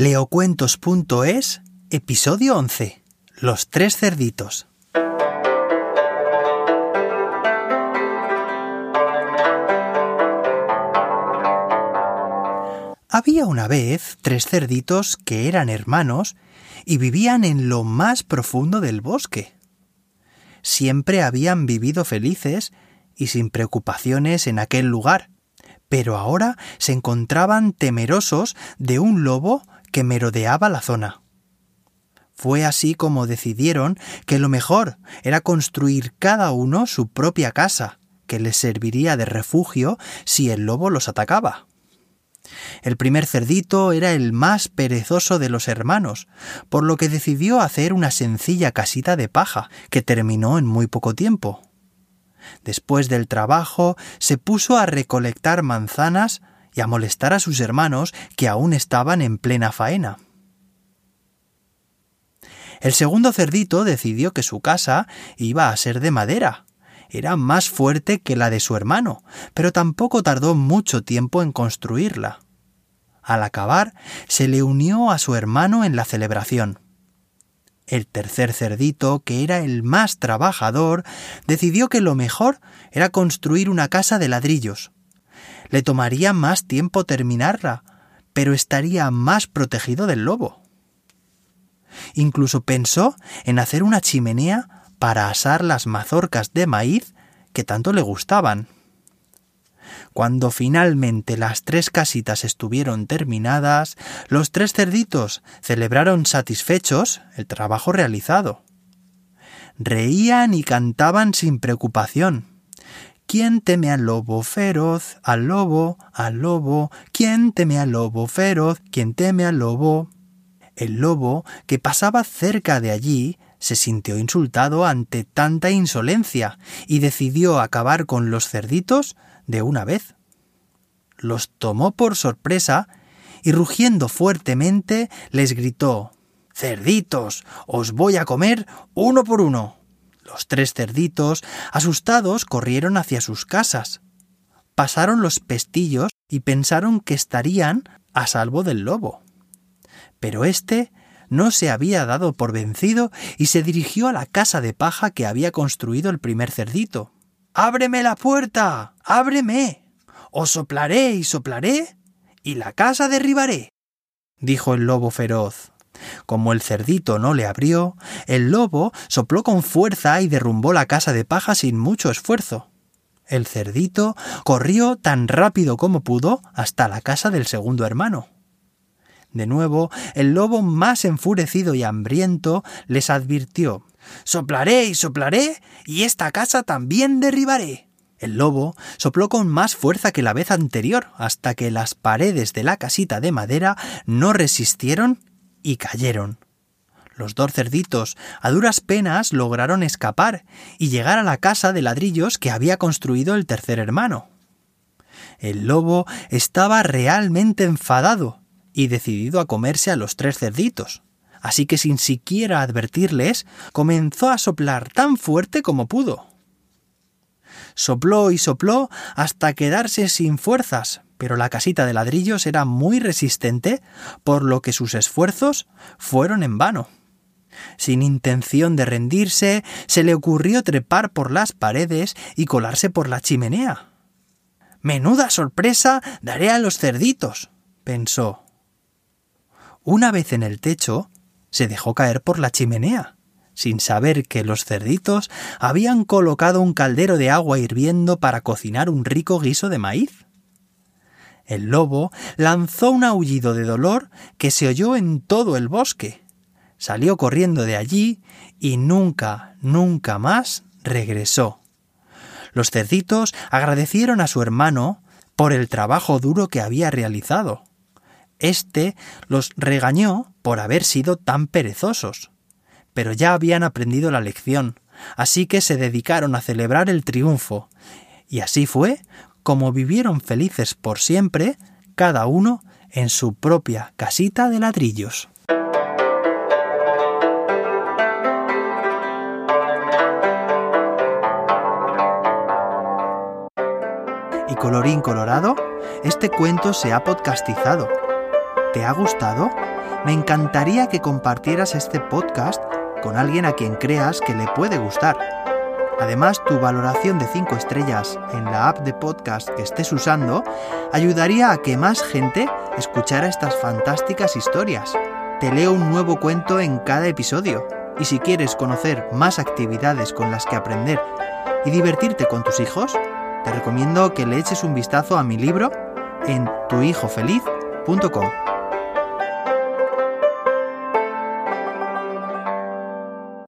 Leocuentos.es, episodio 11. Los tres cerditos. Había una vez tres cerditos que eran hermanos y vivían en lo más profundo del bosque. Siempre habían vivido felices y sin preocupaciones en aquel lugar, pero ahora se encontraban temerosos de un lobo que merodeaba la zona. Fue así como decidieron que lo mejor era construir cada uno su propia casa, que les serviría de refugio si el lobo los atacaba. El primer cerdito era el más perezoso de los hermanos, por lo que decidió hacer una sencilla casita de paja, que terminó en muy poco tiempo. Después del trabajo, se puso a recolectar manzanas y a molestar a sus hermanos que aún estaban en plena faena. El segundo cerdito decidió que su casa iba a ser de madera. Era más fuerte que la de su hermano, pero tampoco tardó mucho tiempo en construirla. Al acabar, se le unió a su hermano en la celebración. El tercer cerdito, que era el más trabajador, decidió que lo mejor era construir una casa de ladrillos. Le tomaría más tiempo terminarla, pero estaría más protegido del lobo. Incluso pensó en hacer una chimenea para asar las mazorcas de maíz que tanto le gustaban. Cuando finalmente las tres casitas estuvieron terminadas, los tres cerditos celebraron satisfechos el trabajo realizado. Reían y cantaban sin preocupación. ¿Quién teme al lobo feroz? Al lobo, al lobo. ¿Quién teme al lobo feroz? ¿Quién teme al lobo? El lobo, que pasaba cerca de allí, se sintió insultado ante tanta insolencia y decidió acabar con los cerditos de una vez. Los tomó por sorpresa y rugiendo fuertemente les gritó Cerditos, os voy a comer uno por uno. Los tres cerditos, asustados, corrieron hacia sus casas. Pasaron los pestillos y pensaron que estarían a salvo del lobo. Pero éste no se había dado por vencido y se dirigió a la casa de paja que había construido el primer cerdito. Ábreme la puerta. ábreme. Os soplaré y soplaré, y la casa derribaré. dijo el lobo feroz. Como el cerdito no le abrió, el lobo sopló con fuerza y derrumbó la casa de paja sin mucho esfuerzo. El cerdito corrió tan rápido como pudo hasta la casa del segundo hermano. De nuevo, el lobo más enfurecido y hambriento les advirtió Soplaré y soplaré, y esta casa también derribaré. El lobo sopló con más fuerza que la vez anterior, hasta que las paredes de la casita de madera no resistieron y cayeron. Los dos cerditos, a duras penas, lograron escapar y llegar a la casa de ladrillos que había construido el tercer hermano. El lobo estaba realmente enfadado y decidido a comerse a los tres cerditos así que sin siquiera advertirles, comenzó a soplar tan fuerte como pudo. Sopló y sopló hasta quedarse sin fuerzas, pero la casita de ladrillos era muy resistente, por lo que sus esfuerzos fueron en vano. Sin intención de rendirse, se le ocurrió trepar por las paredes y colarse por la chimenea. Menuda sorpresa daré a los cerditos, pensó. Una vez en el techo, se dejó caer por la chimenea, sin saber que los cerditos habían colocado un caldero de agua hirviendo para cocinar un rico guiso de maíz. El lobo lanzó un aullido de dolor que se oyó en todo el bosque. Salió corriendo de allí y nunca, nunca más regresó. Los cerditos agradecieron a su hermano por el trabajo duro que había realizado. Este los regañó por haber sido tan perezosos. Pero ya habían aprendido la lección, así que se dedicaron a celebrar el triunfo, y así fue como vivieron felices por siempre, cada uno en su propia casita de ladrillos. Y colorín colorado, este cuento se ha podcastizado ¿Te ha gustado? Me encantaría que compartieras este podcast con alguien a quien creas que le puede gustar. Además, tu valoración de 5 estrellas en la app de podcast que estés usando ayudaría a que más gente escuchara estas fantásticas historias. Te leo un nuevo cuento en cada episodio. Y si quieres conocer más actividades con las que aprender y divertirte con tus hijos, te recomiendo que le eches un vistazo a mi libro en tuhijofeliz.com.